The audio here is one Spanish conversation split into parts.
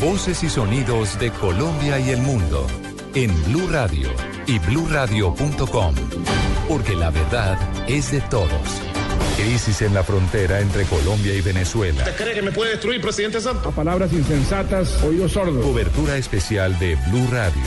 Voces y sonidos de Colombia y el mundo en Blue Radio y BlueRadio.com, porque la verdad es de todos. Crisis en la frontera entre Colombia y Venezuela. ¿Usted cree que me puede destruir, presidente Santos? A palabras insensatas, oídos sordos. Cobertura especial de Blue Radio.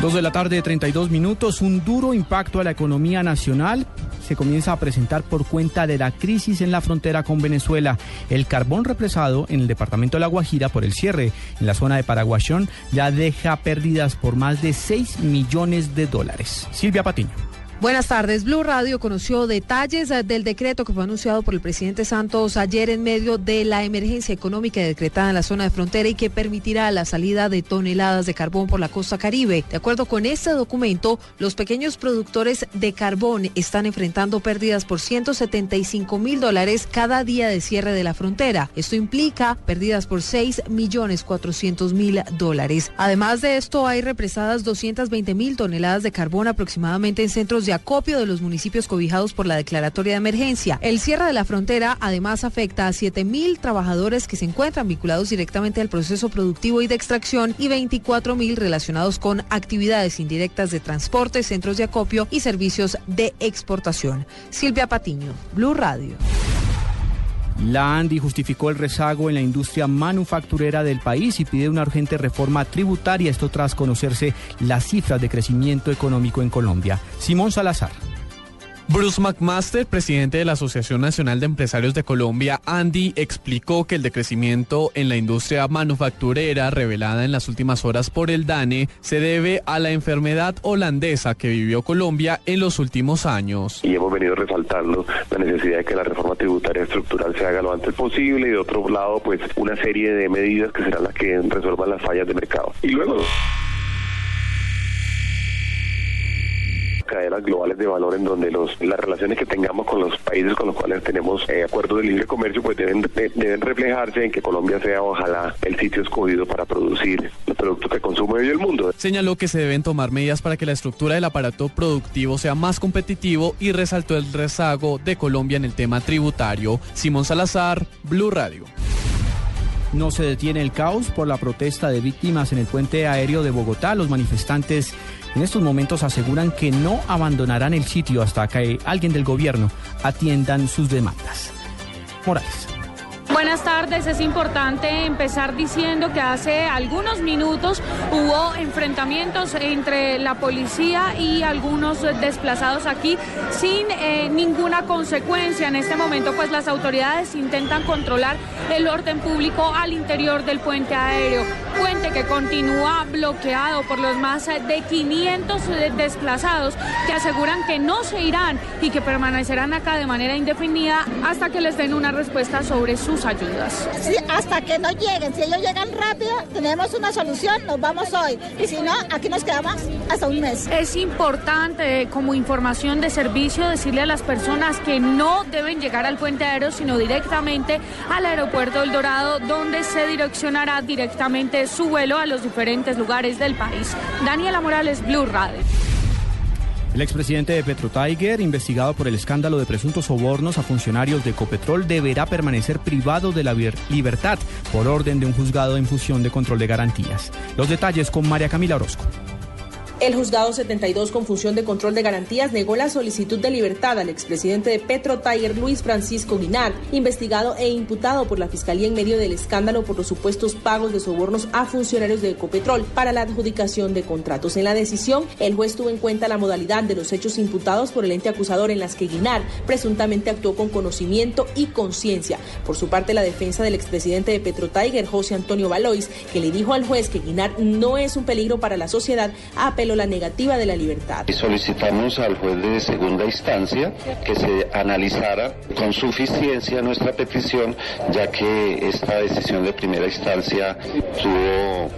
Dos de la tarde, 32 minutos. Un duro impacto a la economía nacional se comienza a presentar por cuenta de la crisis en la frontera con Venezuela. El carbón represado en el departamento de La Guajira por el cierre en la zona de Paraguayón ya deja pérdidas por más de 6 millones de dólares. Silvia Patiño. Buenas tardes. Blue Radio conoció detalles eh, del decreto que fue anunciado por el presidente Santos ayer en medio de la emergencia económica decretada en la zona de frontera y que permitirá la salida de toneladas de carbón por la costa caribe. De acuerdo con este documento, los pequeños productores de carbón están enfrentando pérdidas por 175 mil dólares cada día de cierre de la frontera. Esto implica pérdidas por 6 millones 400 mil dólares. Además de esto, hay represadas 220 mil toneladas de carbón aproximadamente en centros de acopio de los municipios cobijados por la declaratoria de emergencia. El cierre de la frontera además afecta a 7 mil trabajadores que se encuentran vinculados directamente al proceso productivo y de extracción y 24 mil relacionados con actividades indirectas de transporte, centros de acopio y servicios de exportación. Silvia Patiño, Blue Radio. La ANDI justificó el rezago en la industria manufacturera del país y pide una urgente reforma tributaria, esto tras conocerse las cifras de crecimiento económico en Colombia. Simón Salazar. Bruce McMaster, presidente de la Asociación Nacional de Empresarios de Colombia, Andy, explicó que el decrecimiento en la industria manufacturera revelada en las últimas horas por el DANE se debe a la enfermedad holandesa que vivió Colombia en los últimos años. Y hemos venido resaltando la necesidad de que la reforma tributaria estructural se haga lo antes posible y de otro lado, pues una serie de medidas que serán las que resuelvan las fallas de mercado. Y luego... cadenas globales de valor en donde los, las relaciones que tengamos con los países con los cuales tenemos eh, acuerdos de libre comercio pues deben, de, deben reflejarse en que Colombia sea ojalá el sitio escogido para producir los productos que consume hoy el mundo. Señaló que se deben tomar medidas para que la estructura del aparato productivo sea más competitivo y resaltó el rezago de Colombia en el tema tributario. Simón Salazar, Blue Radio. No se detiene el caos por la protesta de víctimas en el puente aéreo de Bogotá. Los manifestantes en estos momentos aseguran que no abandonarán el sitio hasta que alguien del gobierno atiendan sus demandas. Morales. Buenas tardes, es importante empezar diciendo que hace algunos minutos hubo enfrentamientos entre la policía y algunos desplazados aquí sin eh, ninguna consecuencia. En este momento pues las autoridades intentan controlar el orden público al interior del puente aéreo, que continúa bloqueado por los más de 500 desplazados que aseguran que no se irán y que permanecerán acá de manera indefinida hasta que les den una respuesta sobre sus ayudas. Sí, hasta que no lleguen. Si ellos llegan rápido, tenemos una solución, nos vamos hoy. Y si no, aquí nos quedamos hasta un mes. Es importante, como información de servicio, decirle a las personas que no deben llegar al puente aéreo, sino directamente al aeropuerto El Dorado, donde se direccionará directamente su vuelo a los diferentes lugares del país. Daniela Morales, Blue Radio. El expresidente de Petro Tiger, investigado por el escándalo de presuntos sobornos a funcionarios de Copetrol, deberá permanecer privado de la libertad por orden de un juzgado en fusión de control de garantías. Los detalles con María Camila Orozco. El juzgado 72 con función de control de garantías negó la solicitud de libertad al expresidente de Petro Tiger Luis Francisco Guinard, investigado e imputado por la Fiscalía en medio del escándalo por los supuestos pagos de sobornos a funcionarios de Ecopetrol para la adjudicación de contratos. En la decisión, el juez tuvo en cuenta la modalidad de los hechos imputados por el ente acusador en las que Guinard presuntamente actuó con conocimiento y conciencia. Por su parte, la defensa del expresidente de Petro Tiger, José Antonio Valois, que le dijo al juez que Guinard no es un peligro para la sociedad, apeló la negativa de la libertad. Y solicitamos al juez de segunda instancia que se analizara con suficiencia nuestra petición, ya que esta decisión de primera instancia tuvo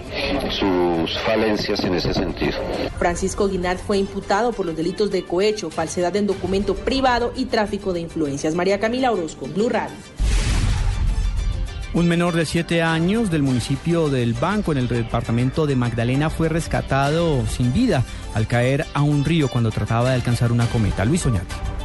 sus falencias en ese sentido. Francisco Guinard fue imputado por los delitos de cohecho, falsedad en documento privado y tráfico de influencias. María Camila Orozco, Blue Radio. Un menor de siete años del municipio del Banco en el departamento de Magdalena fue rescatado sin vida al caer a un río cuando trataba de alcanzar una cometa. Luis Oñate.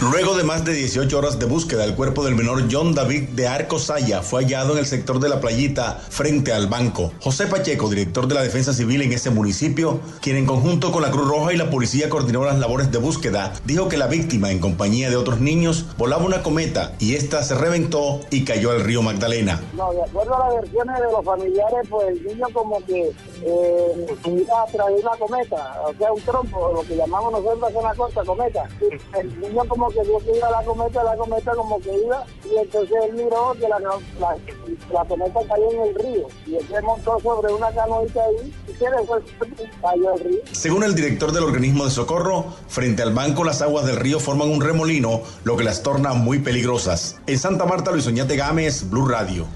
Luego de más de 18 horas de búsqueda, el cuerpo del menor John David de Arco Saya fue hallado en el sector de la playita frente al banco. José Pacheco, director de la Defensa Civil en ese municipio, quien en conjunto con la Cruz Roja y la policía coordinó las labores de búsqueda, dijo que la víctima, en compañía de otros niños, volaba una cometa y esta se reventó y cayó al río Magdalena. No, de acuerdo a las versiones de los familiares, pues el niño como que eh, iba a traer una cometa, o sea, un trompo, lo que llamamos nosotros en la costa, cometa. El niño como que vio que iba la cometa, la cometa como que iba, y entonces él miró que la, la, la cometa cayó en el río, y él se montó sobre una canoita ahí, y se después cayó al río. Según el director del organismo de socorro, frente al banco las aguas del río forman un remolino, lo que las torna muy peligrosas. En Santa Marta, Luis Oñate Gámez, Blue Radio.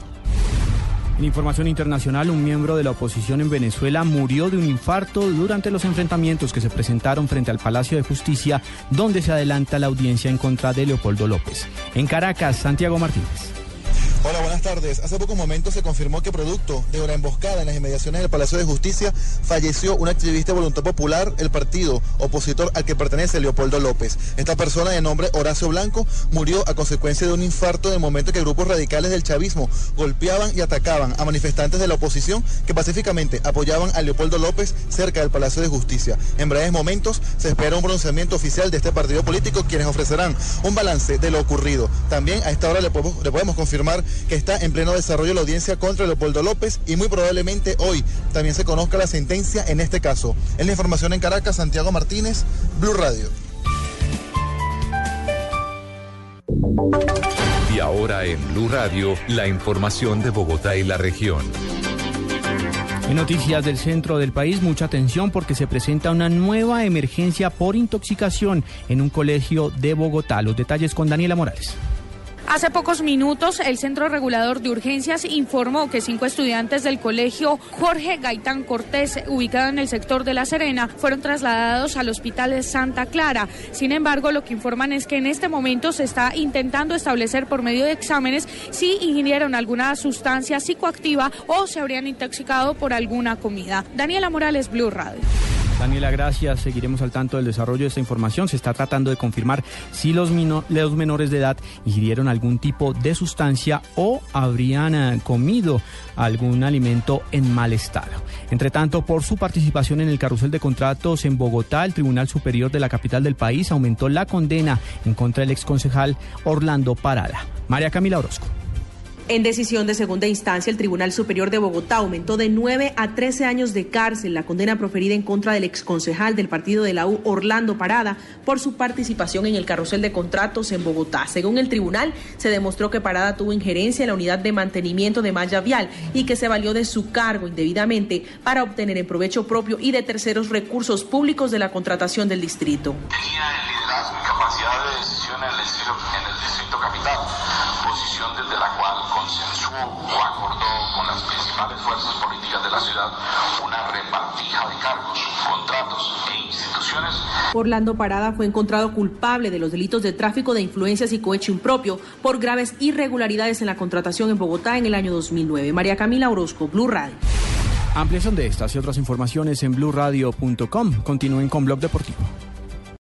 En información internacional, un miembro de la oposición en Venezuela murió de un infarto durante los enfrentamientos que se presentaron frente al Palacio de Justicia, donde se adelanta la audiencia en contra de Leopoldo López. En Caracas, Santiago Martínez. Hola, buenas tardes. Hace pocos momentos se confirmó que producto de una emboscada en las inmediaciones del Palacio de Justicia falleció un activista de Voluntad Popular, el partido opositor al que pertenece Leopoldo López. Esta persona de nombre Horacio Blanco murió a consecuencia de un infarto en el momento que grupos radicales del chavismo golpeaban y atacaban a manifestantes de la oposición que pacíficamente apoyaban a Leopoldo López cerca del Palacio de Justicia. En breves momentos se espera un pronunciamiento oficial de este partido político quienes ofrecerán un balance de lo ocurrido. También a esta hora le podemos, le podemos confirmar que está en pleno desarrollo la audiencia contra Leopoldo López y muy probablemente hoy también se conozca la sentencia en este caso. En la información en Caracas, Santiago Martínez, Blue Radio. Y ahora en Blue Radio, la información de Bogotá y la región. En noticias del centro del país, mucha atención porque se presenta una nueva emergencia por intoxicación en un colegio de Bogotá. Los detalles con Daniela Morales. Hace pocos minutos, el Centro Regulador de Urgencias informó que cinco estudiantes del colegio Jorge Gaitán Cortés, ubicado en el sector de La Serena, fueron trasladados al Hospital de Santa Clara. Sin embargo, lo que informan es que en este momento se está intentando establecer por medio de exámenes si ingirieron alguna sustancia psicoactiva o se habrían intoxicado por alguna comida. Daniela Morales, Blue Radio. Daniela, gracias. Seguiremos al tanto del desarrollo de esta información. Se está tratando de confirmar si los, menores de edad ingirieron algún tipo de sustancia o habrían eh, comido algún alimento en mal estado. Entre tanto, por su participación en el carrusel de contratos en Bogotá, el Tribunal Superior de la capital del país aumentó la condena en contra del exconcejal Orlando Parada. María Camila Orozco. En decisión de segunda instancia, el Tribunal Superior de Bogotá aumentó de 9 a 13 años de cárcel la condena proferida en contra del exconcejal del partido de la U, Orlando Parada, por su participación en el carrusel de contratos en Bogotá. Según el tribunal, se demostró que Parada tuvo injerencia en la unidad de mantenimiento de malla vial y que se valió de su cargo indebidamente para obtener en provecho propio y de terceros recursos públicos de la contratación del distrito. Tenía el liderazgo y capacidad de decisión en el distrito, en el distrito capital, posición desde la cual consensuó o acordó con las principales fuerzas políticas de la ciudad una repartija de cargos, contratos e instituciones. Orlando Parada fue encontrado culpable de los delitos de tráfico de influencias y cohecho impropio por graves irregularidades en la contratación en Bogotá en el año 2009. María Camila Orozco, Blue Radio. Ampliación de estas y otras informaciones en blueradio.com. Continúen con Blog Deportivo.